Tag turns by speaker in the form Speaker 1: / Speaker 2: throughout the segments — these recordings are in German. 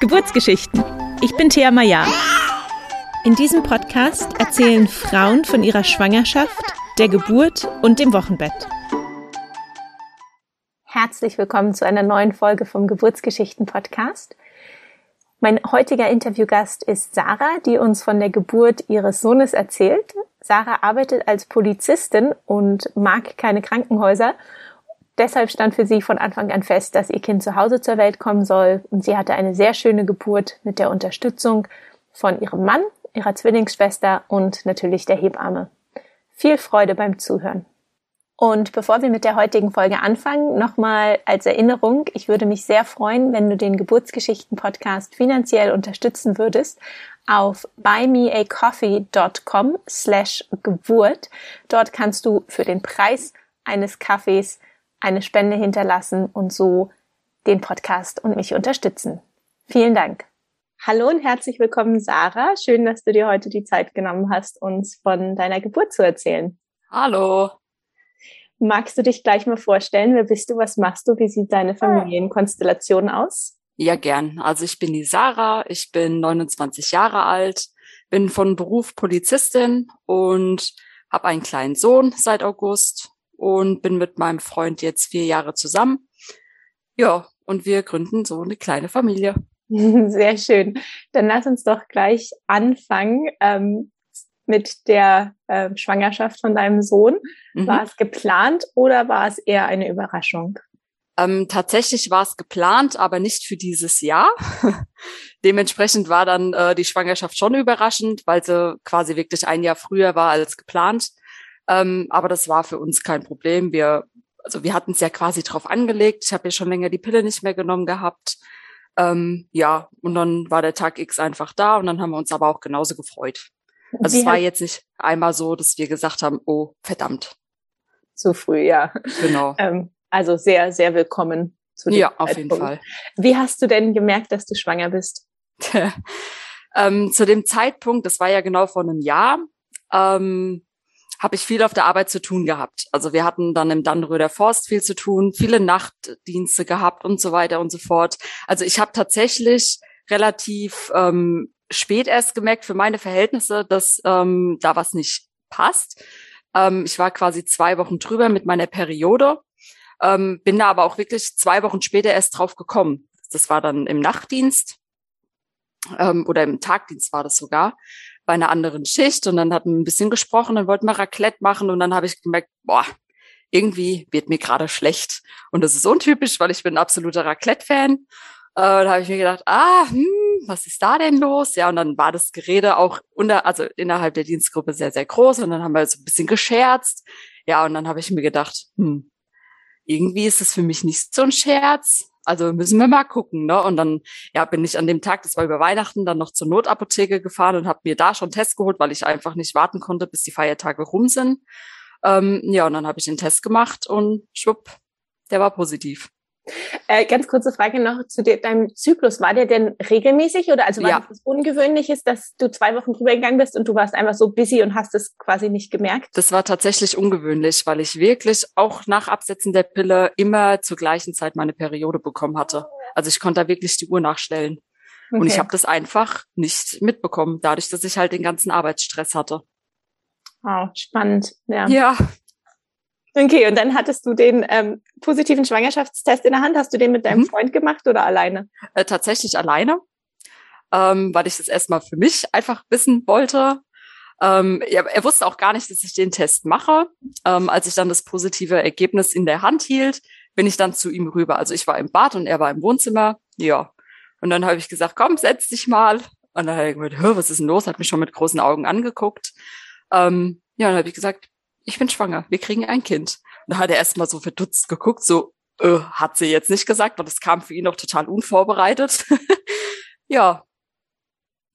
Speaker 1: Geburtsgeschichten. Ich bin Thea Maya. In diesem Podcast erzählen Frauen von ihrer Schwangerschaft, der Geburt und dem Wochenbett.
Speaker 2: Herzlich willkommen zu einer neuen Folge vom Geburtsgeschichten Podcast. Mein heutiger Interviewgast ist Sarah, die uns von der Geburt ihres Sohnes erzählt. Sarah arbeitet als Polizistin und mag keine Krankenhäuser deshalb stand für sie von Anfang an fest, dass ihr Kind zu Hause zur Welt kommen soll. Und sie hatte eine sehr schöne Geburt mit der Unterstützung von ihrem Mann, ihrer Zwillingsschwester und natürlich der Hebamme. Viel Freude beim Zuhören. Und bevor wir mit der heutigen Folge anfangen, nochmal als Erinnerung, ich würde mich sehr freuen, wenn du den Geburtsgeschichten-Podcast finanziell unterstützen würdest auf buymeacoffee.com slash Geburt. Dort kannst du für den Preis eines Kaffees eine Spende hinterlassen und so den Podcast und mich unterstützen. Vielen Dank. Hallo und herzlich willkommen, Sarah. Schön, dass du dir heute die Zeit genommen hast, uns von deiner Geburt zu erzählen.
Speaker 3: Hallo.
Speaker 2: Magst du dich gleich mal vorstellen? Wer bist du? Was machst du? Wie sieht deine Familienkonstellation aus?
Speaker 3: Ja, gern. Also ich bin die Sarah. Ich bin 29 Jahre alt, bin von Beruf Polizistin und habe einen kleinen Sohn seit August und bin mit meinem Freund jetzt vier Jahre zusammen. Ja, und wir gründen so eine kleine Familie.
Speaker 2: Sehr schön. Dann lass uns doch gleich anfangen ähm, mit der äh, Schwangerschaft von deinem Sohn. Mhm. War es geplant oder war es eher eine Überraschung?
Speaker 3: Ähm, tatsächlich war es geplant, aber nicht für dieses Jahr. Dementsprechend war dann äh, die Schwangerschaft schon überraschend, weil sie quasi wirklich ein Jahr früher war als geplant. Ähm, aber das war für uns kein Problem. Wir, also wir hatten es ja quasi drauf angelegt. Ich habe ja schon länger die Pille nicht mehr genommen gehabt. Ähm, ja, und dann war der Tag X einfach da und dann haben wir uns aber auch genauso gefreut. Also Wie es war jetzt nicht einmal so, dass wir gesagt haben, oh, verdammt.
Speaker 2: Zu früh, ja.
Speaker 3: Genau.
Speaker 2: Ähm, also sehr, sehr willkommen.
Speaker 3: Zu dem ja, auf jeden Fall.
Speaker 2: Wie hast du denn gemerkt, dass du schwanger bist?
Speaker 3: ähm, zu dem Zeitpunkt, das war ja genau vor einem Jahr, ähm, habe ich viel auf der Arbeit zu tun gehabt. Also wir hatten dann im Dannröder Forst viel zu tun, viele Nachtdienste gehabt und so weiter und so fort. Also ich habe tatsächlich relativ ähm, spät erst gemerkt für meine Verhältnisse, dass ähm, da was nicht passt. Ähm, ich war quasi zwei Wochen drüber mit meiner Periode, ähm, bin da aber auch wirklich zwei Wochen später erst drauf gekommen. Das war dann im Nachtdienst ähm, oder im Tagdienst war das sogar bei einer anderen Schicht und dann hatten wir ein bisschen gesprochen, dann wollten wir Raclette machen und dann habe ich gemerkt, boah, irgendwie wird mir gerade schlecht. Und das ist untypisch, weil ich bin ein absoluter Raclette-Fan. Äh, da habe ich mir gedacht, ah, hm, was ist da denn los? Ja, und dann war das Gerede auch unter, also innerhalb der Dienstgruppe sehr, sehr groß und dann haben wir so ein bisschen gescherzt. Ja, und dann habe ich mir gedacht, hm, irgendwie ist das für mich nicht so ein Scherz. Also müssen wir mal gucken, ne? Und dann ja, bin ich an dem Tag, das war über Weihnachten, dann noch zur Notapotheke gefahren und habe mir da schon Test geholt, weil ich einfach nicht warten konnte, bis die Feiertage rum sind. Ähm, ja, und dann habe ich den Test gemacht und schwupp, der war positiv.
Speaker 2: Äh, ganz kurze Frage noch zu dir, deinem Zyklus. War der denn regelmäßig oder also war ja. das Ungewöhnliches, dass du zwei Wochen drüber gegangen bist und du warst einfach so busy und hast es quasi nicht gemerkt?
Speaker 3: Das war tatsächlich ungewöhnlich, weil ich wirklich auch nach Absetzen der Pille immer zur gleichen Zeit meine Periode bekommen hatte. Also ich konnte da wirklich die Uhr nachstellen. Okay. Und ich habe das einfach nicht mitbekommen, dadurch, dass ich halt den ganzen Arbeitsstress hatte.
Speaker 2: Wow, spannend.
Speaker 3: Ja. ja,
Speaker 2: Okay, und dann hattest du den ähm, positiven Schwangerschaftstest in der Hand. Hast du den mit deinem mhm. Freund gemacht oder alleine?
Speaker 3: Äh, tatsächlich alleine, ähm, weil ich das erstmal für mich einfach wissen wollte. Ähm, er, er, wusste auch gar nicht, dass ich den Test mache. Ähm, als ich dann das positive Ergebnis in der Hand hielt, bin ich dann zu ihm rüber. Also ich war im Bad und er war im Wohnzimmer. Ja. Und dann habe ich gesagt, komm, setz dich mal. Und dann hat er gesagt, was ist denn los? Hat mich schon mit großen Augen angeguckt. Ähm, ja, dann habe ich gesagt, ich bin schwanger, wir kriegen ein Kind. Da hat er erstmal so verdutzt geguckt, so, äh, hat sie jetzt nicht gesagt, weil das kam für ihn noch total unvorbereitet. ja.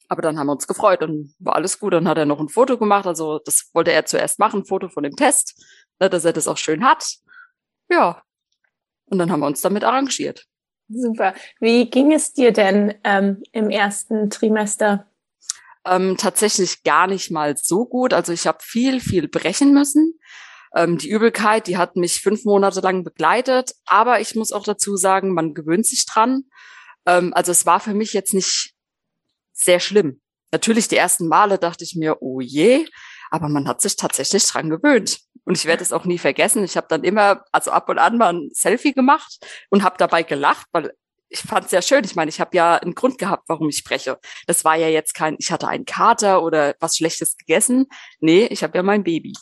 Speaker 3: Aber dann haben wir uns gefreut und war alles gut. Dann hat er noch ein Foto gemacht. Also das wollte er zuerst machen, ein Foto von dem Test, ne, dass er das auch schön hat. Ja. Und dann haben wir uns damit arrangiert.
Speaker 2: Super. Wie ging es dir denn ähm, im ersten Trimester?
Speaker 3: Ähm, tatsächlich gar nicht mal so gut. Also ich habe viel, viel brechen müssen. Ähm, die Übelkeit, die hat mich fünf Monate lang begleitet, aber ich muss auch dazu sagen, man gewöhnt sich dran. Ähm, also es war für mich jetzt nicht sehr schlimm. Natürlich die ersten Male dachte ich mir, oh je, aber man hat sich tatsächlich dran gewöhnt. Und ich werde es auch nie vergessen. Ich habe dann immer, also ab und an mal ein Selfie gemacht und habe dabei gelacht, weil ich fand es sehr schön. Ich meine, ich habe ja einen Grund gehabt, warum ich spreche. Das war ja jetzt kein, ich hatte einen Kater oder was Schlechtes gegessen. Nee, ich habe ja mein Baby.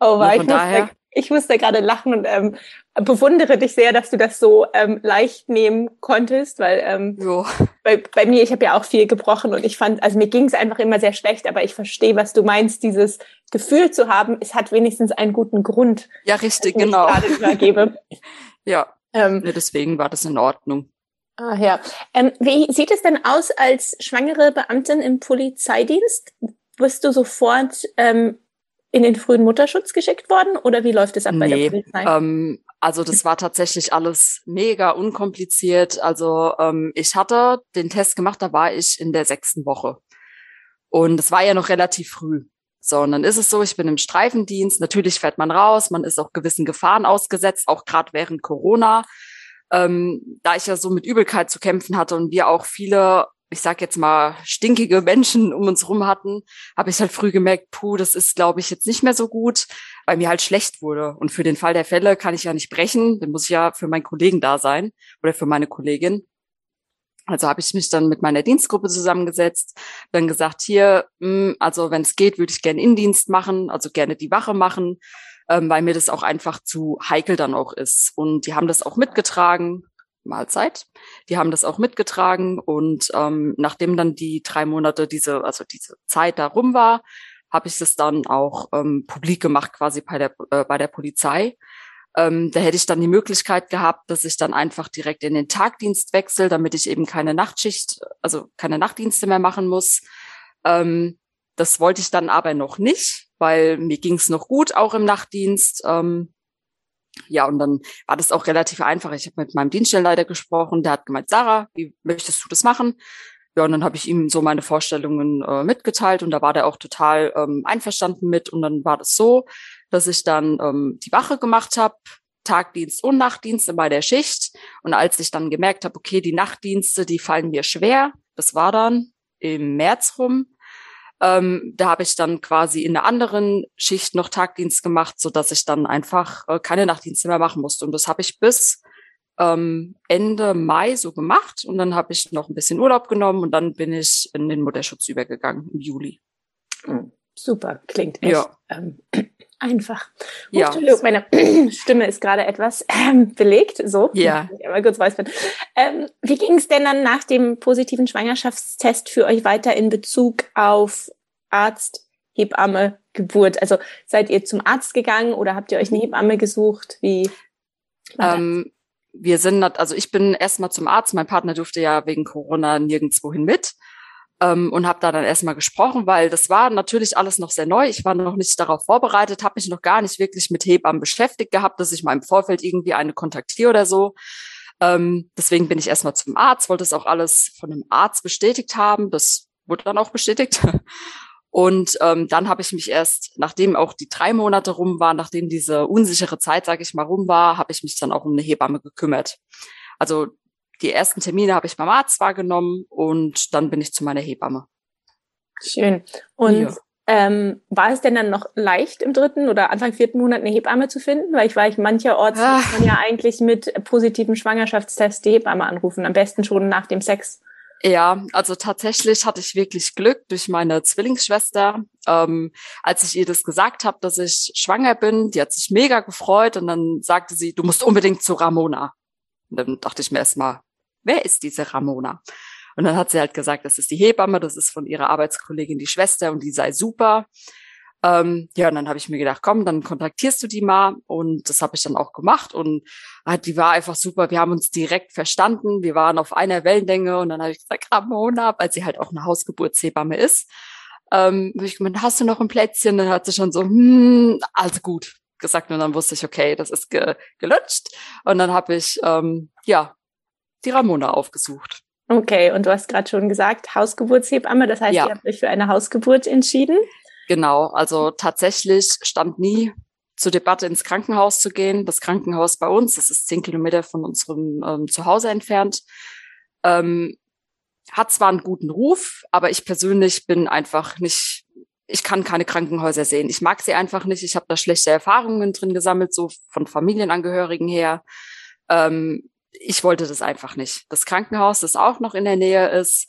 Speaker 2: Oh, war ich daher, ich musste gerade lachen und ähm, bewundere dich sehr, dass du das so ähm, leicht nehmen konntest, weil ähm, jo. bei, bei mir, ich habe ja auch viel gebrochen und ich fand, also mir ging es einfach immer sehr schlecht, aber ich verstehe, was du meinst, dieses Gefühl zu haben, es hat wenigstens einen guten Grund.
Speaker 3: Ja, richtig, genau. ja, ähm, ja, deswegen war das in Ordnung.
Speaker 2: Ah ja. Ähm, wie sieht es denn aus als schwangere Beamtin im Polizeidienst? Wirst du sofort ähm, in den frühen Mutterschutz geschickt worden oder wie läuft es ab nee, bei der Polizei?
Speaker 3: Ähm, also das war tatsächlich alles mega unkompliziert. Also ähm, ich hatte den Test gemacht, da war ich in der sechsten Woche. Und es war ja noch relativ früh. So, und dann ist es so, ich bin im Streifendienst, natürlich fährt man raus, man ist auch gewissen Gefahren ausgesetzt, auch gerade während Corona. Ähm, da ich ja so mit Übelkeit zu kämpfen hatte und wir auch viele ich sag jetzt mal, stinkige Menschen um uns rum hatten, habe ich halt früh gemerkt, puh, das ist, glaube ich, jetzt nicht mehr so gut, weil mir halt schlecht wurde. Und für den Fall der Fälle kann ich ja nicht brechen, dann muss ich ja für meinen Kollegen da sein oder für meine Kollegin. Also habe ich mich dann mit meiner Dienstgruppe zusammengesetzt, dann gesagt, hier, mh, hm, also wenn es geht, würde ich gerne Indienst machen, also gerne die Wache machen, ähm, weil mir das auch einfach zu heikel dann auch ist. Und die haben das auch mitgetragen Mahlzeit. Die haben das auch mitgetragen und ähm, nachdem dann die drei Monate diese, also diese Zeit da rum war, habe ich das dann auch ähm, publik gemacht quasi bei der äh, bei der Polizei. Ähm, da hätte ich dann die Möglichkeit gehabt, dass ich dann einfach direkt in den Tagdienst wechsle, damit ich eben keine Nachtschicht, also keine Nachtdienste mehr machen muss. Ähm, das wollte ich dann aber noch nicht, weil mir ging es noch gut, auch im Nachtdienst. Ähm, ja, und dann war das auch relativ einfach. Ich habe mit meinem Dienststellenleiter gesprochen, der hat gemeint, Sarah, wie möchtest du das machen? Ja, und dann habe ich ihm so meine Vorstellungen äh, mitgeteilt und da war der auch total ähm, einverstanden mit. Und dann war das so, dass ich dann ähm, die Wache gemacht habe, Tagdienst und Nachtdienste bei der Schicht. Und als ich dann gemerkt habe, okay, die Nachtdienste, die fallen mir schwer, das war dann im März rum, ähm, da habe ich dann quasi in einer anderen Schicht noch Tagdienst gemacht, so dass ich dann einfach äh, keine Nachtdienste mehr machen musste. Und das habe ich bis ähm, Ende Mai so gemacht. Und dann habe ich noch ein bisschen Urlaub genommen und dann bin ich in den Mutterschutz übergegangen im Juli.
Speaker 2: Super, klingt echt
Speaker 3: ja.
Speaker 2: ähm, einfach. Ja. meine Stimme ist gerade etwas ähm, belegt. So,
Speaker 3: ja.
Speaker 2: Mal kurz weiß ähm, Wie ging es denn dann nach dem positiven Schwangerschaftstest für euch weiter in Bezug auf Arzt, Hebamme, Geburt? Also seid ihr zum Arzt gegangen oder habt ihr euch eine Hebamme gesucht? Wie?
Speaker 3: Ähm, wir sind, also ich bin erstmal zum Arzt. Mein Partner durfte ja wegen Corona nirgendwohin mit ähm, und habe da dann erstmal gesprochen, weil das war natürlich alles noch sehr neu. Ich war noch nicht darauf vorbereitet, habe mich noch gar nicht wirklich mit Hebammen beschäftigt gehabt, dass ich mal im Vorfeld irgendwie eine kontaktiere oder so. Ähm, deswegen bin ich erstmal zum Arzt, wollte es auch alles von dem Arzt bestätigt haben. Das wurde dann auch bestätigt. Und ähm, dann habe ich mich erst, nachdem auch die drei Monate rum waren, nachdem diese unsichere Zeit, sage ich mal, rum war, habe ich mich dann auch um eine Hebamme gekümmert. Also die ersten Termine habe ich beim Arzt wahrgenommen und dann bin ich zu meiner Hebamme.
Speaker 2: Schön. Und ja. ähm, war es denn dann noch leicht im dritten oder Anfang vierten Monat eine Hebamme zu finden? Weil ich weiß, mancherorts ah. muss man ja eigentlich mit positivem Schwangerschaftstest die Hebamme anrufen, am besten schon nach dem Sex.
Speaker 3: Ja, also tatsächlich hatte ich wirklich Glück durch meine Zwillingsschwester. Ähm, als ich ihr das gesagt habe, dass ich schwanger bin, die hat sich mega gefreut und dann sagte sie, du musst unbedingt zu Ramona. Und dann dachte ich mir erstmal, wer ist diese Ramona? Und dann hat sie halt gesagt, das ist die Hebamme, das ist von ihrer Arbeitskollegin die Schwester und die sei super. Ähm, ja, und dann habe ich mir gedacht, komm, dann kontaktierst du die mal. Und das habe ich dann auch gemacht. Und äh, die war einfach super. Wir haben uns direkt verstanden. Wir waren auf einer Wellenlänge. Und dann habe ich gesagt, Ramona, weil sie halt auch eine Hausgeburtshebamme ist. Ähm, hab ich gemeint, hast du noch ein Plätzchen? Dann hat sie schon so, hm, also gut gesagt. Und dann wusste ich, okay, das ist ge gelutscht. Und dann habe ich, ähm, ja, die Ramona aufgesucht.
Speaker 2: Okay, und du hast gerade schon gesagt, Hausgeburtshebamme, das heißt, ja. ihr habt euch für eine Hausgeburt entschieden?
Speaker 3: Genau, also tatsächlich stand nie zur Debatte ins Krankenhaus zu gehen. Das Krankenhaus bei uns, das ist zehn Kilometer von unserem ähm, Zuhause entfernt, ähm, hat zwar einen guten Ruf, aber ich persönlich bin einfach nicht, ich kann keine Krankenhäuser sehen. Ich mag sie einfach nicht. Ich habe da schlechte Erfahrungen drin gesammelt, so von Familienangehörigen her. Ähm, ich wollte das einfach nicht. Das Krankenhaus, das auch noch in der Nähe ist,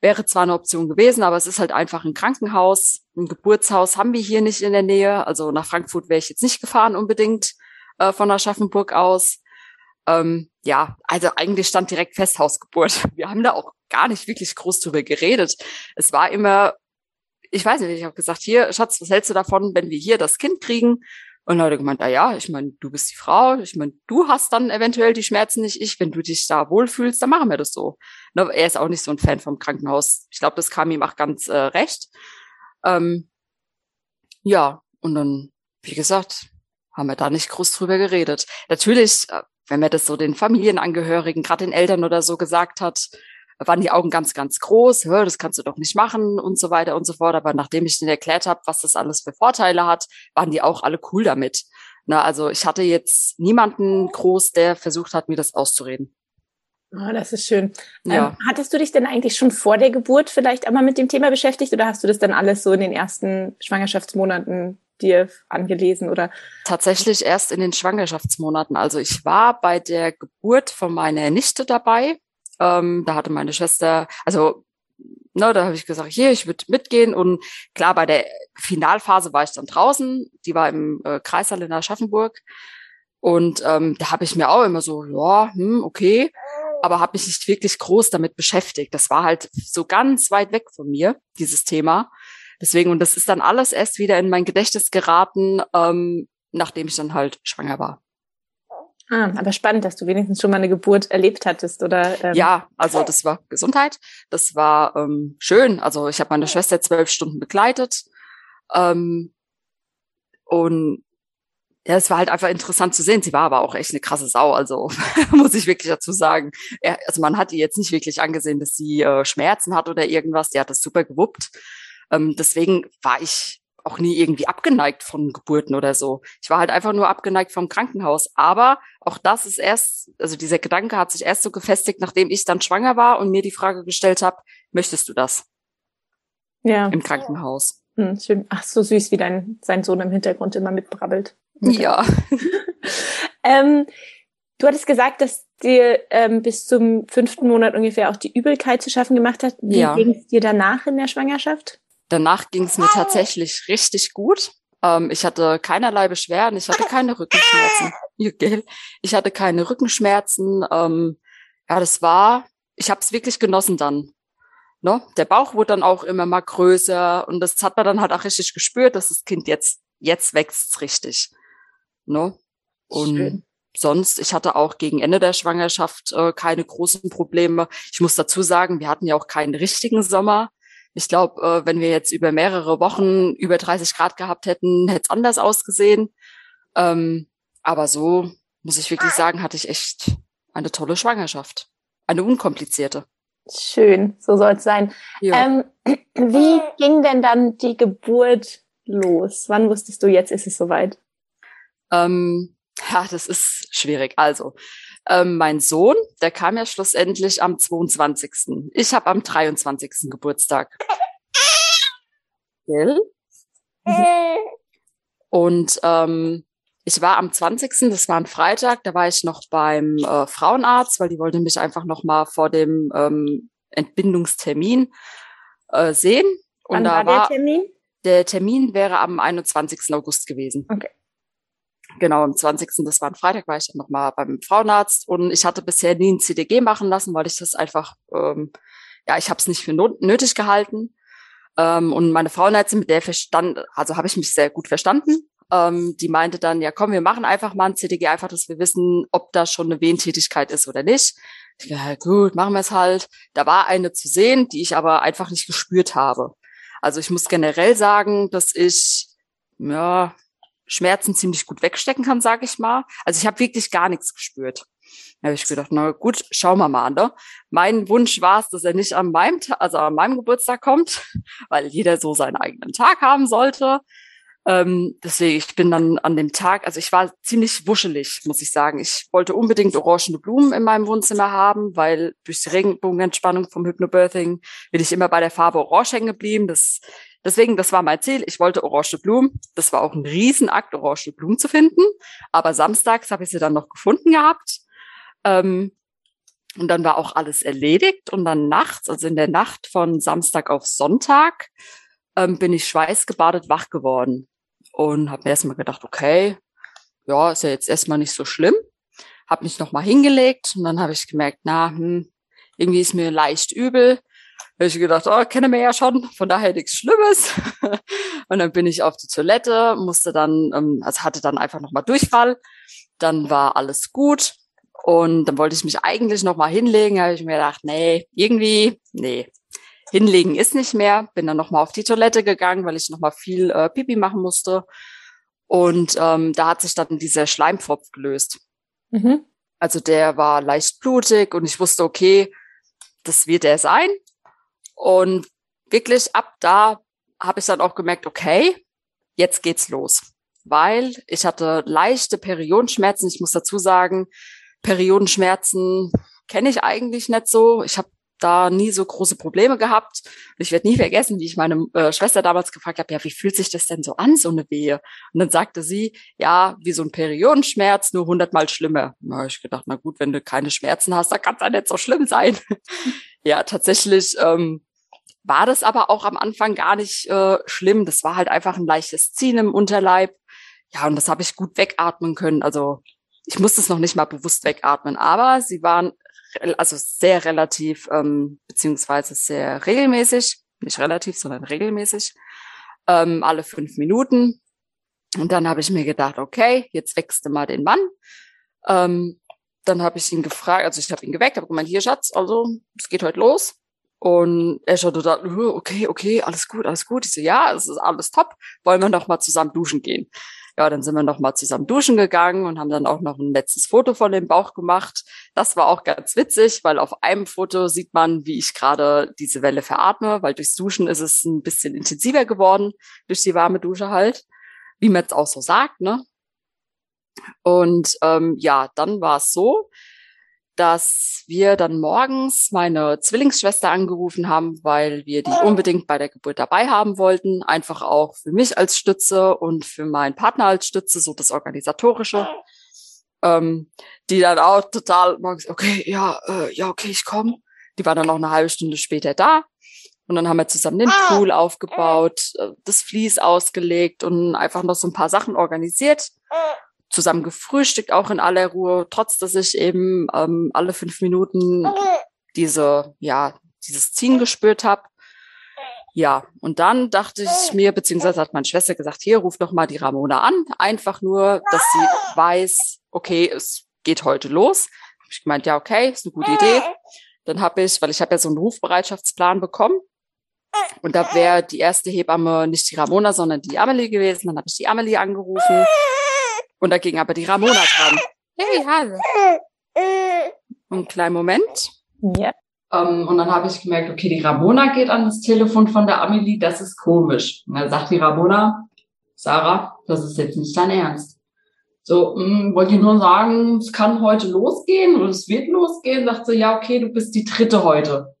Speaker 3: wäre zwar eine Option gewesen, aber es ist halt einfach ein Krankenhaus. Ein Geburtshaus haben wir hier nicht in der Nähe. Also nach Frankfurt wäre ich jetzt nicht gefahren unbedingt äh, von Aschaffenburg aus. Ähm, ja, also eigentlich stand direkt Festhausgeburt. Wir haben da auch gar nicht wirklich groß drüber geredet. Es war immer, ich weiß nicht, ich habe gesagt, hier, Schatz, was hältst du davon, wenn wir hier das Kind kriegen? Und Leute gemeint, na ja, ich meine, du bist die Frau, ich meine, du hast dann eventuell die Schmerzen nicht ich, wenn du dich da wohlfühlst, dann machen wir das so. Ne, er ist auch nicht so ein Fan vom Krankenhaus. Ich glaube, das kam ihm auch ganz äh, recht. Ähm, ja, und dann, wie gesagt, haben wir da nicht groß drüber geredet. Natürlich, äh, wenn man das so den Familienangehörigen, gerade den Eltern oder so gesagt hat, waren die Augen ganz, ganz groß, Hör, das kannst du doch nicht machen und so weiter und so fort. Aber nachdem ich denen erklärt habe, was das alles für Vorteile hat, waren die auch alle cool damit. Na, also ich hatte jetzt niemanden groß, der versucht hat, mir das auszureden.
Speaker 2: Oh, das ist schön. Ja. Ähm, hattest du dich denn eigentlich schon vor der Geburt vielleicht einmal mit dem Thema beschäftigt oder hast du das dann alles so in den ersten Schwangerschaftsmonaten dir angelesen oder?
Speaker 3: Tatsächlich erst in den Schwangerschaftsmonaten. Also ich war bei der Geburt von meiner Nichte dabei. Ähm, da hatte meine Schwester, also ne, da habe ich gesagt, hier, ich würde mitgehen. Und klar, bei der Finalphase war ich dann draußen. Die war im äh, Kreissaal in Aschaffenburg. Und ähm, da habe ich mir auch immer so, ja, hm, okay, aber habe mich nicht wirklich groß damit beschäftigt. Das war halt so ganz weit weg von mir, dieses Thema. Deswegen, und das ist dann alles erst wieder in mein Gedächtnis geraten, ähm, nachdem ich dann halt schwanger war.
Speaker 2: Ah, aber spannend, dass du wenigstens schon mal eine Geburt erlebt hattest, oder?
Speaker 3: Ähm ja, also das war Gesundheit. Das war ähm, schön. Also ich habe meine Schwester zwölf Stunden begleitet. Ähm, und ja, es war halt einfach interessant zu sehen. Sie war aber auch echt eine krasse Sau, also muss ich wirklich dazu sagen. Er, also man hat ihr jetzt nicht wirklich angesehen, dass sie äh, Schmerzen hat oder irgendwas. Die hat das super gewuppt. Ähm, deswegen war ich auch nie irgendwie abgeneigt von Geburten oder so. Ich war halt einfach nur abgeneigt vom Krankenhaus. Aber auch das ist erst, also dieser Gedanke hat sich erst so gefestigt, nachdem ich dann schwanger war und mir die Frage gestellt habe, möchtest du das?
Speaker 2: Ja.
Speaker 3: Im Krankenhaus.
Speaker 2: Hm, schön. Ach, so süß, wie dein, sein Sohn im Hintergrund immer mitbrabbelt.
Speaker 3: Ja.
Speaker 2: ähm, du hattest gesagt, dass dir ähm, bis zum fünften Monat ungefähr auch die Übelkeit zu schaffen gemacht hat. Wie ja. ging es dir danach in der Schwangerschaft?
Speaker 3: Danach ging es mir tatsächlich richtig gut. Ähm, ich hatte keinerlei Beschwerden, ich hatte keine Rückenschmerzen. Ich hatte keine Rückenschmerzen. Ähm, ja, das war, ich habe es wirklich genossen dann. Ne? Der Bauch wurde dann auch immer mal größer und das hat man dann halt auch richtig gespürt, dass das Kind jetzt, jetzt wächst richtig. Ne? Und Schön. sonst, ich hatte auch gegen Ende der Schwangerschaft äh, keine großen Probleme. Ich muss dazu sagen, wir hatten ja auch keinen richtigen Sommer. Ich glaube, äh, wenn wir jetzt über mehrere Wochen über 30 Grad gehabt hätten, hätte es anders ausgesehen. Ähm, aber so muss ich wirklich sagen, hatte ich echt eine tolle Schwangerschaft. Eine unkomplizierte.
Speaker 2: Schön, so soll es sein. Ja. Ähm, wie ging denn dann die Geburt los? Wann wusstest du, jetzt ist es soweit?
Speaker 3: Ähm, ja, das ist schwierig. Also, ähm, mein Sohn, der kam ja schlussendlich am 22. Ich habe am 23. Geburtstag. Gell? Und ähm, ich war am 20. Das war ein Freitag, da war ich noch beim äh, Frauenarzt, weil die wollte mich einfach noch mal vor dem ähm, Entbindungstermin äh, sehen.
Speaker 2: Und Wann da war der Termin?
Speaker 3: Der Termin wäre am 21. August gewesen.
Speaker 2: Okay
Speaker 3: genau, am 20. das war ein Freitag, war ich dann nochmal beim Frauenarzt und ich hatte bisher nie ein CDG machen lassen, weil ich das einfach, ähm, ja, ich habe es nicht für nötig gehalten. Ähm, und meine Frauenärztin, mit der verstand, also habe ich mich sehr gut verstanden. Ähm, die meinte dann, ja komm, wir machen einfach mal ein CDG, einfach, dass wir wissen, ob da schon eine Wehentätigkeit ist oder nicht. Ja, gut, machen wir es halt. Da war eine zu sehen, die ich aber einfach nicht gespürt habe. Also ich muss generell sagen, dass ich ja Schmerzen ziemlich gut wegstecken kann, sage ich mal. Also ich habe wirklich gar nichts gespürt. Da habe ich gedacht, na gut, schauen wir mal. Ne? Mein Wunsch war es, dass er nicht an meinem, also an meinem Geburtstag kommt, weil jeder so seinen eigenen Tag haben sollte. Ähm, deswegen, ich bin dann an dem Tag, also ich war ziemlich wuschelig, muss ich sagen. Ich wollte unbedingt orangene Blumen in meinem Wohnzimmer haben, weil durch die Regenbogenentspannung vom Hypnobirthing bin ich immer bei der Farbe Orange hängen geblieben. Das, deswegen, das war mein Ziel. Ich wollte orange Blumen. Das war auch ein Riesenakt, orange Blumen zu finden. Aber samstags habe ich sie dann noch gefunden gehabt. Ähm, und dann war auch alles erledigt. Und dann nachts, also in der Nacht von Samstag auf Sonntag, ähm, bin ich schweißgebadet wach geworden. Und habe mir erstmal gedacht, okay, ja, ist ja jetzt erstmal nicht so schlimm. Habe mich nochmal hingelegt und dann habe ich gemerkt, na, hm, irgendwie ist mir leicht übel. Habe ich gedacht, oh, kenne mir ja schon, von daher nichts Schlimmes. und dann bin ich auf die Toilette, musste dann, ähm, also hatte dann einfach nochmal Durchfall. Dann war alles gut. Und dann wollte ich mich eigentlich noch mal hinlegen, habe ich mir gedacht, nee, irgendwie, nee, hinlegen ist nicht mehr. Bin dann noch mal auf die Toilette gegangen, weil ich noch mal viel äh, Pipi machen musste. Und ähm, da hat sich dann dieser Schleimpfropf gelöst. Mhm. Also der war leicht blutig und ich wusste, okay, das wird er sein. Und wirklich ab da habe ich dann auch gemerkt, okay, jetzt geht's los. Weil ich hatte leichte Periodenschmerzen. Ich muss dazu sagen, Periodenschmerzen kenne ich eigentlich nicht so. Ich habe da nie so große Probleme gehabt. Ich werde nie vergessen, wie ich meine äh, Schwester damals gefragt habe, ja, wie fühlt sich das denn so an, so eine Wehe? Und dann sagte sie, ja, wie so ein Periodenschmerz, nur hundertmal schlimmer. Habe ich gedacht, na gut, wenn du keine Schmerzen hast, dann kann es ja nicht so schlimm sein. ja, tatsächlich ähm, war das aber auch am Anfang gar nicht äh, schlimm. Das war halt einfach ein leichtes Ziehen im Unterleib. Ja, und das habe ich gut wegatmen können. Also ich musste es noch nicht mal bewusst wegatmen, aber sie waren also sehr relativ, ähm, beziehungsweise sehr regelmäßig, nicht relativ, sondern regelmäßig, ähm, alle fünf Minuten. Und dann habe ich mir gedacht, okay, jetzt wächst du mal den Mann. Ähm, dann habe ich ihn gefragt, also ich habe ihn geweckt, habe gemeint, hier Schatz, also es geht heute los. Und er schaute da, okay, okay, alles gut, alles gut. Ich so, ja, es ist alles top. Wollen wir noch mal zusammen duschen gehen? ja, dann sind wir noch mal zusammen duschen gegangen und haben dann auch noch ein letztes Foto von dem Bauch gemacht. Das war auch ganz witzig, weil auf einem Foto sieht man, wie ich gerade diese Welle veratme, weil durchs Duschen ist es ein bisschen intensiver geworden, durch die warme Dusche halt, wie man es auch so sagt, ne? Und ähm, ja, dann war es so, dass wir dann morgens meine Zwillingsschwester angerufen haben, weil wir die unbedingt bei der Geburt dabei haben wollten. Einfach auch für mich als Stütze und für meinen Partner als Stütze, so das Organisatorische. Ähm, die dann auch total morgens, okay, ja, äh, ja, okay, ich komme. Die war dann noch eine halbe Stunde später da. Und dann haben wir zusammen den Pool aufgebaut, äh, das Vlies ausgelegt und einfach noch so ein paar Sachen organisiert zusammen gefrühstückt, auch in aller Ruhe, trotz dass ich eben ähm, alle fünf Minuten diese, ja, dieses Ziehen gespürt habe. Ja, und dann dachte ich mir, beziehungsweise hat meine Schwester gesagt, hier, ruf doch mal die Ramona an. Einfach nur, dass sie weiß, okay, es geht heute los. Hab ich gemeint, ja, okay, ist eine gute Idee. Dann habe ich, weil ich habe ja so einen Rufbereitschaftsplan bekommen. Und da wäre die erste Hebamme nicht die Ramona, sondern die Amelie gewesen. Dann habe ich die Amelie angerufen und da ging aber die Ramona dran. Hey, hallo. Einen kleinen Moment. Ja. Um, ähm, und dann habe ich gemerkt, okay, die Ramona geht an das Telefon von der Amelie, das ist komisch. Und dann sagt die Ramona, Sarah, das ist jetzt nicht dein Ernst. So, mh, hm, wollte ich nur sagen, es kann heute losgehen und es wird losgehen. Sagt sie, ja, okay, du bist die dritte heute.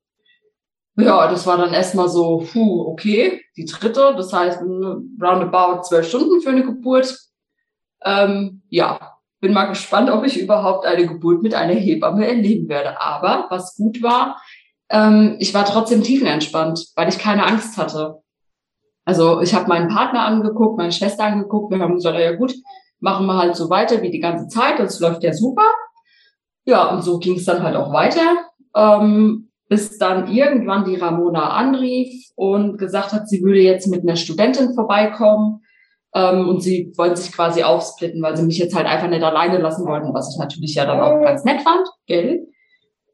Speaker 3: Ja, das war dann erstmal so, puh, okay, die dritte, das heißt roundabout zwölf Stunden für eine Geburt. Ähm, ja, bin mal gespannt, ob ich überhaupt eine Geburt mit einer Hebamme erleben werde. Aber was gut war, ähm, ich war trotzdem tiefenentspannt, weil ich keine Angst hatte. Also ich habe meinen Partner angeguckt, meine Schwester angeguckt. Wir haben gesagt, ja gut, machen wir halt so weiter wie die ganze Zeit. Das läuft ja super. Ja, und so ging es dann halt auch weiter. Ähm, bis dann irgendwann die Ramona anrief und gesagt hat, sie würde jetzt mit einer Studentin vorbeikommen ähm, und sie wollen sich quasi aufsplitten, weil sie mich jetzt halt einfach nicht alleine lassen wollten, was ich natürlich ja dann auch ganz nett fand, gell?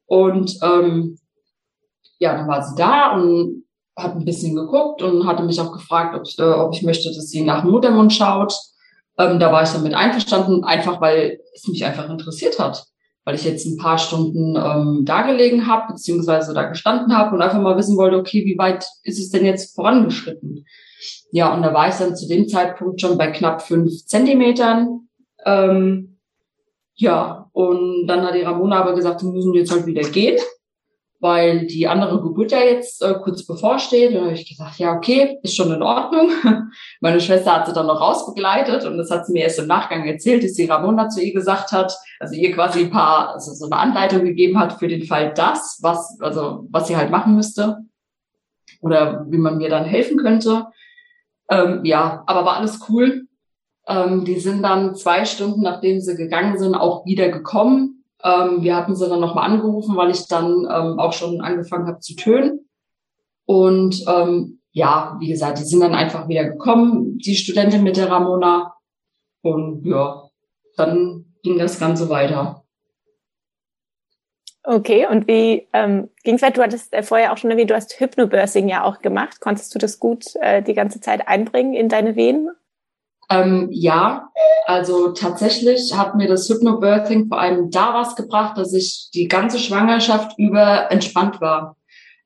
Speaker 3: Und ähm, ja, dann war sie da und hat ein bisschen geguckt und hatte mich auch gefragt, ob, äh, ob ich möchte, dass sie nach dem Muttermund schaut. Ähm, da war ich damit einverstanden, einfach weil es mich einfach interessiert hat. Weil ich jetzt ein paar Stunden ähm, da gelegen habe, beziehungsweise da gestanden habe und einfach mal wissen wollte, okay, wie weit ist es denn jetzt vorangeschritten? Ja, und da war ich dann zu dem Zeitpunkt schon bei knapp fünf Zentimetern. Ähm, ja, und dann hat die Ramona aber gesagt, wir müssen jetzt halt wieder gehen weil die andere Geburt ja jetzt äh, kurz bevorsteht. Und dann habe ich gesagt, ja, okay, ist schon in Ordnung. Meine Schwester hat sie dann noch rausbegleitet und das hat sie mir erst im Nachgang erzählt, dass die Ramona zu ihr gesagt hat, also ihr quasi ein paar, also so eine Anleitung gegeben hat für den Fall das, was, also was sie halt machen müsste oder wie man mir dann helfen könnte. Ähm, ja, aber war alles cool. Ähm, die sind dann zwei Stunden, nachdem sie gegangen sind, auch wieder gekommen ähm, wir hatten sie dann nochmal angerufen, weil ich dann ähm, auch schon angefangen habe zu tönen. Und ähm, ja, wie gesagt, die sind dann einfach wieder gekommen, die Studentin mit der Ramona. Und ja, dann ging das Ganze weiter.
Speaker 2: Okay, und wie ähm, ging es weiter? Du hattest äh, vorher auch schon erwähnt, du hast Hypnobirthing ja auch gemacht. Konntest du das gut äh, die ganze Zeit einbringen in deine Venen?
Speaker 3: Ähm, ja, also tatsächlich hat mir das Hypnobirthing vor allem da was gebracht, dass ich die ganze Schwangerschaft über entspannt war.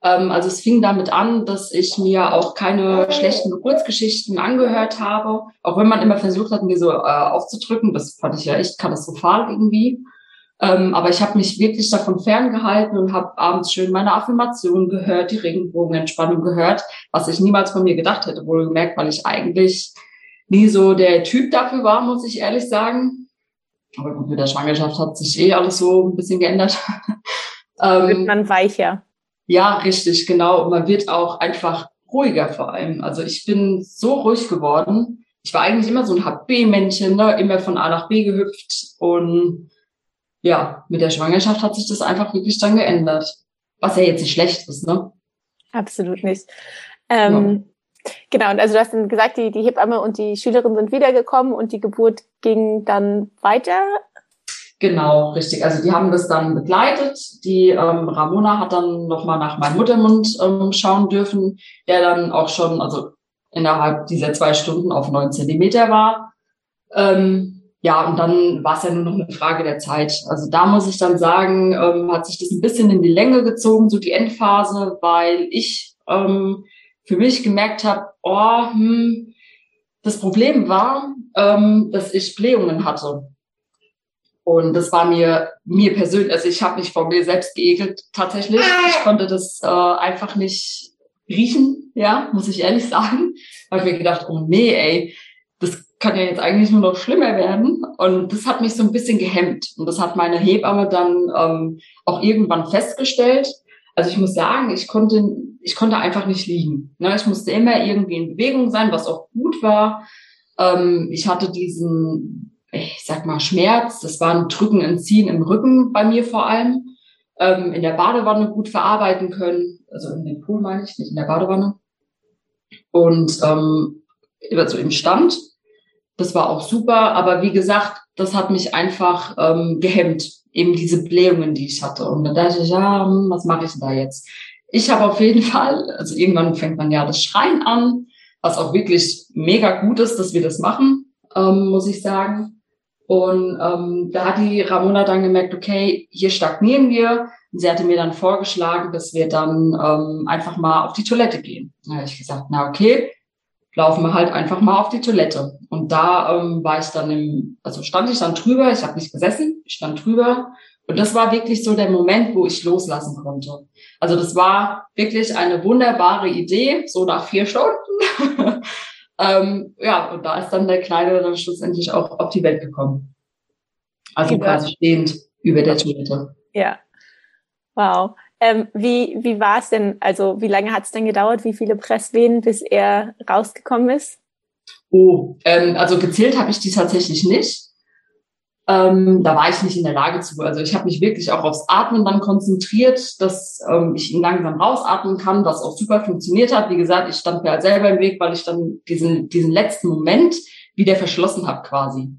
Speaker 3: Ähm, also es fing damit an, dass ich mir auch keine schlechten Geburtsgeschichten angehört habe, auch wenn man immer versucht hat, mir so äh, aufzudrücken. Das fand ich ja echt katastrophal irgendwie. Ähm, aber ich habe mich wirklich davon ferngehalten und habe abends schön meine Affirmationen gehört, die Regenbogenentspannung gehört, was ich niemals von mir gedacht hätte, wohl gemerkt, weil ich eigentlich nie so der Typ dafür war, muss ich ehrlich sagen. Aber gut, mit der Schwangerschaft hat sich eh alles so ein bisschen geändert.
Speaker 2: ähm, wird man weicher.
Speaker 3: Ja, richtig, genau. Und man wird auch einfach ruhiger vor allem. Also ich bin so ruhig geworden. Ich war eigentlich immer so ein HB-Männchen, ne? immer von A nach B gehüpft. Und ja, mit der Schwangerschaft hat sich das einfach wirklich dann geändert. Was ja jetzt nicht schlecht ist, ne?
Speaker 2: Absolut nicht. Ähm, Genau, und also du hast dann gesagt, die, die Hebamme und die Schülerin sind wiedergekommen und die Geburt ging dann weiter.
Speaker 3: Genau, richtig. Also die haben das dann begleitet. Die ähm, Ramona hat dann nochmal nach meinem Muttermund ähm, schauen dürfen, der dann auch schon, also innerhalb dieser zwei Stunden auf neun Zentimeter war. Ähm, ja, und dann war es ja nur noch eine Frage der Zeit. Also da muss ich dann sagen, ähm, hat sich das ein bisschen in die Länge gezogen, so die Endphase, weil ich ähm, für mich gemerkt habe, oh, hm, das Problem war, ähm, dass ich Blähungen hatte. Und das war mir, mir persönlich, also ich habe mich vor mir selbst geekelt, tatsächlich. Ich konnte das äh, einfach nicht riechen, ja, muss ich ehrlich sagen. Habe mir gedacht, oh nee, ey, das kann ja jetzt eigentlich nur noch schlimmer werden. Und das hat mich so ein bisschen gehemmt. Und das hat meine Hebamme dann ähm, auch irgendwann festgestellt. Also ich muss sagen, ich konnte, ich konnte einfach nicht liegen. Ne? Ich musste immer irgendwie in Bewegung sein, was auch gut war. Ähm, ich hatte diesen, ich sag mal, Schmerz. Das war ein Drücken, ein Ziehen im Rücken bei mir vor allem. Ähm, in der Badewanne gut verarbeiten können. Also in den Pool meine ich, nicht in der Badewanne. Und ähm, also im Stand. Das war auch super. Aber wie gesagt, das hat mich einfach ähm, gehemmt eben diese Blähungen, die ich hatte. Und dann dachte ich, ja, hm, was mache ich denn da jetzt? Ich habe auf jeden Fall, also irgendwann fängt man ja das Schreien an, was auch wirklich mega gut ist, dass wir das machen, ähm, muss ich sagen. Und ähm, da hat die Ramona dann gemerkt, okay, hier stagnieren wir. Und sie hatte mir dann vorgeschlagen, dass wir dann ähm, einfach mal auf die Toilette gehen. Da habe ich gesagt, na okay, laufen wir halt einfach mal auf die Toilette. Und da ähm, war ich dann im, also stand ich dann drüber, ich habe nicht gesessen, ich stand drüber. Und das war wirklich so der Moment, wo ich loslassen konnte. Also das war wirklich eine wunderbare Idee, so nach vier Stunden. ähm, ja, und da ist dann der Kleine dann schlussendlich auch auf die Welt gekommen. Also quasi stehend über der Toilette.
Speaker 2: Ja. Wow. Ähm, wie wie war es denn? Also wie lange hat es denn gedauert? Wie viele Presswehen, bis er rausgekommen ist?
Speaker 3: Oh, ähm, also gezählt habe ich die tatsächlich nicht. Ähm, da war ich nicht in der Lage zu. Also ich habe mich wirklich auch aufs Atmen dann konzentriert, dass ähm, ich ihn langsam rausatmen kann, was auch super funktioniert hat. Wie gesagt, ich stand mir halt selber im Weg, weil ich dann diesen, diesen letzten Moment wieder verschlossen habe quasi.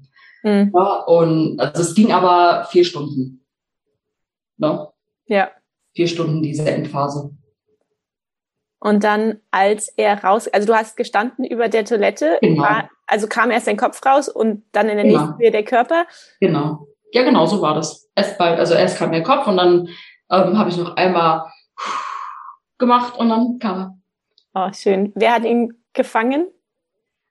Speaker 3: Mhm. Ja, und also es ging aber vier Stunden.
Speaker 2: Ne? Ja
Speaker 3: vier Stunden diese Endphase.
Speaker 2: Und dann, als er raus, also du hast gestanden über der Toilette, genau. war, also kam erst dein Kopf raus und dann in der genau. nächsten Höhe der Körper.
Speaker 3: Genau. ja, genau, so war das. Erst bei, also erst kam der Kopf und dann ähm, habe ich noch einmal gemacht und dann kam er.
Speaker 2: Oh, schön. Wer hat ihn gefangen?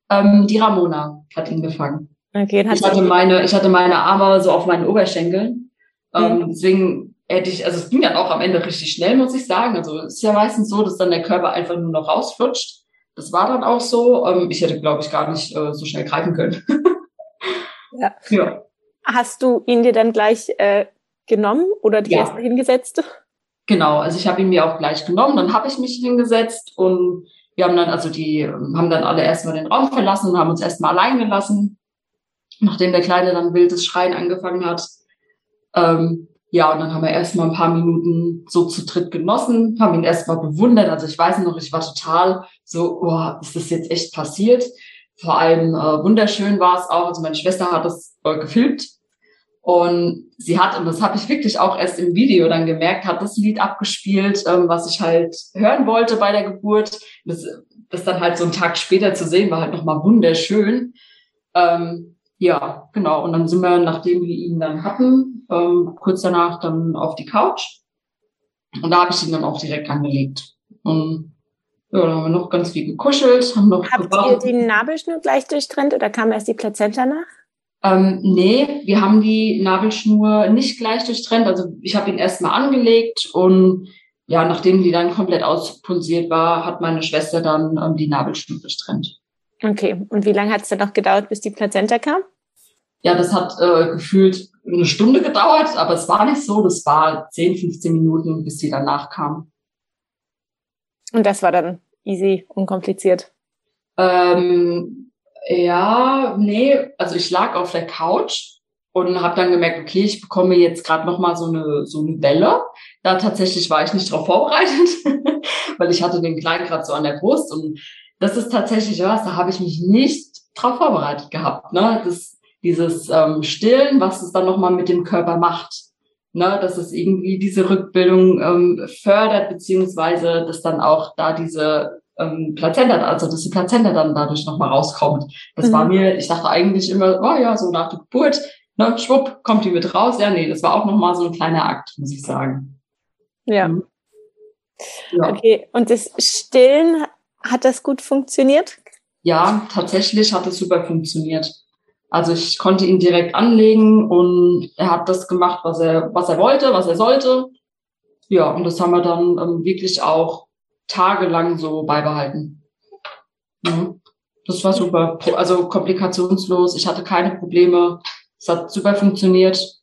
Speaker 3: Ähm, die Ramona hat ihn gefangen.
Speaker 2: Okay,
Speaker 3: ich hatte meine, ich hatte meine Arme so auf meinen Oberschenkeln. Ähm, mhm. Deswegen hätte ich, also es ging dann auch am Ende richtig schnell, muss ich sagen. Also es ist ja meistens so, dass dann der Körper einfach nur noch rausflutscht. Das war dann auch so. Ähm, ich hätte, glaube ich, gar nicht äh, so schnell greifen können.
Speaker 2: ja. ja. Hast du ihn dir dann gleich äh, genommen oder dich ja. erst hingesetzt?
Speaker 3: Genau, also ich habe ihn mir auch gleich genommen, dann habe ich mich hingesetzt und wir haben dann, also die haben dann alle erstmal den Raum verlassen und haben uns erstmal allein gelassen, nachdem der Kleine dann wildes Schreien angefangen hat. Ähm, ja, und dann haben wir erstmal ein paar Minuten so zu dritt genossen, haben ihn erstmal bewundert. Also ich weiß noch, ich war total so, oh, ist das jetzt echt passiert? Vor allem äh, wunderschön war es auch. Also meine Schwester hat das äh, gefilmt und sie hat, und das habe ich wirklich auch erst im Video dann gemerkt, hat das Lied abgespielt, ähm, was ich halt hören wollte bei der Geburt. Das, das dann halt so einen Tag später zu sehen, war halt nochmal wunderschön. Ähm, ja, genau. Und dann sind wir, nachdem wir ihn dann hatten, ähm, kurz danach dann auf die Couch. Und da habe ich ihn dann auch direkt angelegt. Und ja, dann haben wir noch ganz viel gekuschelt, haben noch
Speaker 2: Habt gebaut. ihr den Nabelschnur gleich durchtrennt oder kam erst die Plazenta nach?
Speaker 3: Ähm, nee, wir haben die Nabelschnur nicht gleich durchtrennt. Also ich habe ihn erstmal angelegt und ja, nachdem die dann komplett auspulsiert war, hat meine Schwester dann ähm, die Nabelschnur durchtrennt.
Speaker 2: Okay, und wie lange hat es dann noch gedauert, bis die Plazenta kam?
Speaker 3: Ja, das hat äh, gefühlt eine Stunde gedauert, aber es war nicht so. Das war 10, 15 Minuten, bis sie danach kam.
Speaker 2: Und das war dann easy, unkompliziert?
Speaker 3: Ähm, ja, nee, also ich lag auf der Couch und habe dann gemerkt, okay, ich bekomme jetzt gerade noch mal so eine so eine Welle. Da tatsächlich war ich nicht drauf vorbereitet, weil ich hatte den Kleinen gerade so an der Brust und das ist tatsächlich was, da habe ich mich nicht drauf vorbereitet gehabt. Ne? Das, dieses ähm, Stillen, was es dann noch mal mit dem Körper macht. Ne? Dass es irgendwie diese Rückbildung ähm, fördert, beziehungsweise dass dann auch da diese ähm, Plazenta, also dass die Plazenta dann dadurch nochmal rauskommt. Das mhm. war mir, ich dachte eigentlich immer, oh ja, so nach der Geburt, ne, schwupp, kommt die mit raus. Ja, nee, das war auch nochmal so ein kleiner Akt, muss ich sagen.
Speaker 2: Ja. Mhm. ja. Okay, und das Stillen, hat das gut funktioniert?
Speaker 3: Ja, tatsächlich hat es super funktioniert. Also ich konnte ihn direkt anlegen und er hat das gemacht, was er, was er wollte, was er sollte. Ja, und das haben wir dann ähm, wirklich auch tagelang so beibehalten. Ja, das war super. Also komplikationslos. Ich hatte keine Probleme. Es hat super funktioniert.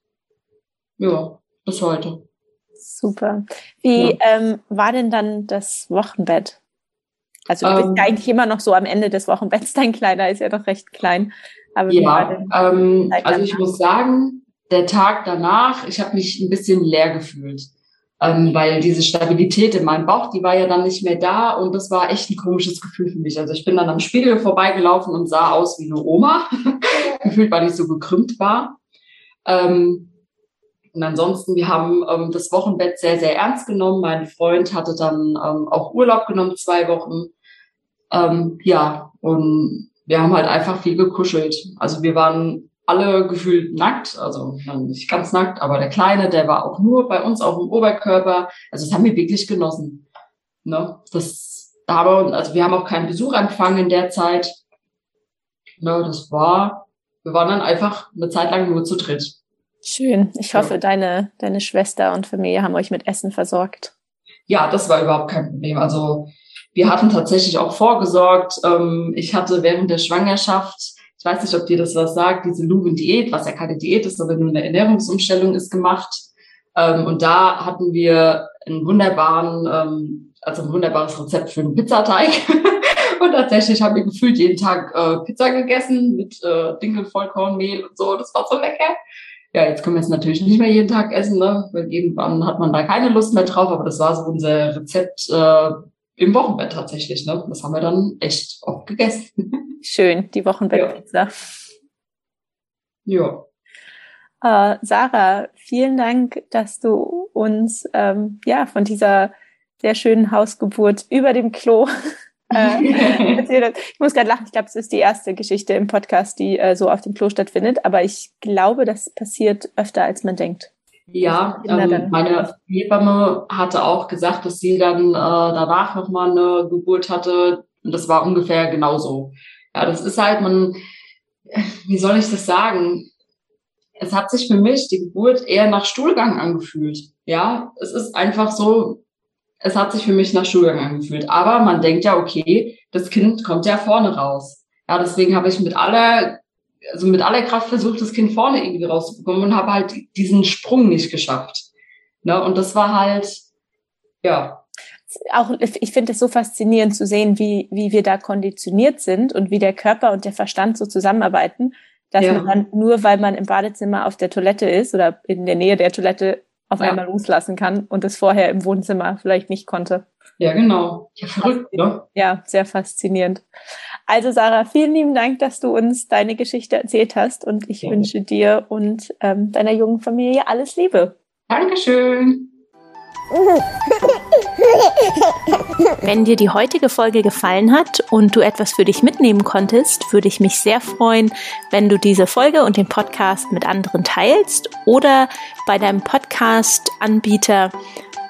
Speaker 3: Ja, bis heute.
Speaker 2: Super. Wie ja. ähm, war denn dann das Wochenbett? Also du bist ja ähm. eigentlich immer noch so am Ende des Wochenbetts. Dein Kleiner ist ja doch recht klein.
Speaker 3: Aber ja, ähm, also ich muss sagen, der Tag danach, ich habe mich ein bisschen leer gefühlt ähm, weil diese Stabilität in meinem Bauch, die war ja dann nicht mehr da und das war echt ein komisches Gefühl für mich. Also ich bin dann am Spiegel vorbeigelaufen und sah aus wie eine Oma, gefühlt, weil ich so gekrümmt war. Ähm, und ansonsten, wir haben ähm, das Wochenbett sehr, sehr ernst genommen. Mein Freund hatte dann ähm, auch Urlaub genommen, zwei Wochen. Ähm, ja, und wir haben halt einfach viel gekuschelt. Also wir waren alle gefühlt nackt, also nicht ganz nackt, aber der Kleine, der war auch nur bei uns auf dem Oberkörper. Also das haben wir wirklich genossen. Ne? Das, da haben wir, also wir haben auch keinen Besuch empfangen in der Zeit. Ne, das war, wir waren dann einfach eine Zeit lang nur zu dritt.
Speaker 2: Schön. Ich hoffe, ja. deine, deine Schwester und Familie haben euch mit Essen versorgt.
Speaker 3: Ja, das war überhaupt kein Problem. Also wir hatten tatsächlich auch vorgesorgt. Ähm, ich hatte während der Schwangerschaft ich weiß nicht, ob dir das was sagt, diese Lumen-Diät, was ja keine Diät ist, sondern nur eine Ernährungsumstellung ist gemacht. Ähm, und da hatten wir einen wunderbaren, ähm, also ein wunderbares Rezept für einen Pizzateig. und tatsächlich haben wir gefühlt jeden Tag äh, Pizza gegessen mit äh, Dinkelvollkornmehl und so. Das war so lecker. Ja, jetzt können wir es natürlich nicht mehr jeden Tag essen, ne? weil irgendwann hat man da keine Lust mehr drauf. Aber das war so unser Rezept äh, im Wochenbett tatsächlich. Ne? Das haben wir dann echt oft gegessen.
Speaker 2: Schön, die Wochenbettpizza.
Speaker 3: Ja.
Speaker 2: ja. Äh, Sarah, vielen Dank, dass du uns ähm, ja von dieser sehr schönen Hausgeburt über dem Klo äh, ich muss gerade lachen, ich glaube, es ist die erste Geschichte im Podcast, die äh, so auf dem Klo stattfindet, aber ich glaube, das passiert öfter, als man denkt.
Speaker 3: Ja, ähm, meine Hebamme hatte auch gesagt, dass sie dann äh, danach nochmal eine Geburt hatte. Und das war ungefähr genauso. Ja, das ist halt, man, wie soll ich das sagen? Es hat sich für mich die Geburt eher nach Stuhlgang angefühlt. Ja, es ist einfach so, es hat sich für mich nach Stuhlgang angefühlt. Aber man denkt ja, okay, das Kind kommt ja vorne raus. Ja, deswegen habe ich mit aller also mit aller Kraft versucht, das Kind vorne irgendwie rauszubekommen und habe halt diesen Sprung nicht geschafft. Ne? Und das war halt, ja.
Speaker 2: Auch, ich finde es so faszinierend zu sehen, wie, wie wir da konditioniert sind und wie der Körper und der Verstand so zusammenarbeiten, dass ja. man dann nur, weil man im Badezimmer auf der Toilette ist oder in der Nähe der Toilette auf ja. einmal loslassen kann und es vorher im Wohnzimmer vielleicht nicht konnte.
Speaker 3: Ja, genau. Ja, verrückt, ne?
Speaker 2: Ja, sehr faszinierend. Also Sarah, vielen lieben Dank, dass du uns deine Geschichte erzählt hast und ich ja. wünsche dir und ähm, deiner jungen Familie alles Liebe.
Speaker 3: Dankeschön.
Speaker 4: Wenn dir die heutige Folge gefallen hat und du etwas für dich mitnehmen konntest, würde ich mich sehr freuen, wenn du diese Folge und den Podcast mit anderen teilst oder bei deinem Podcast-Anbieter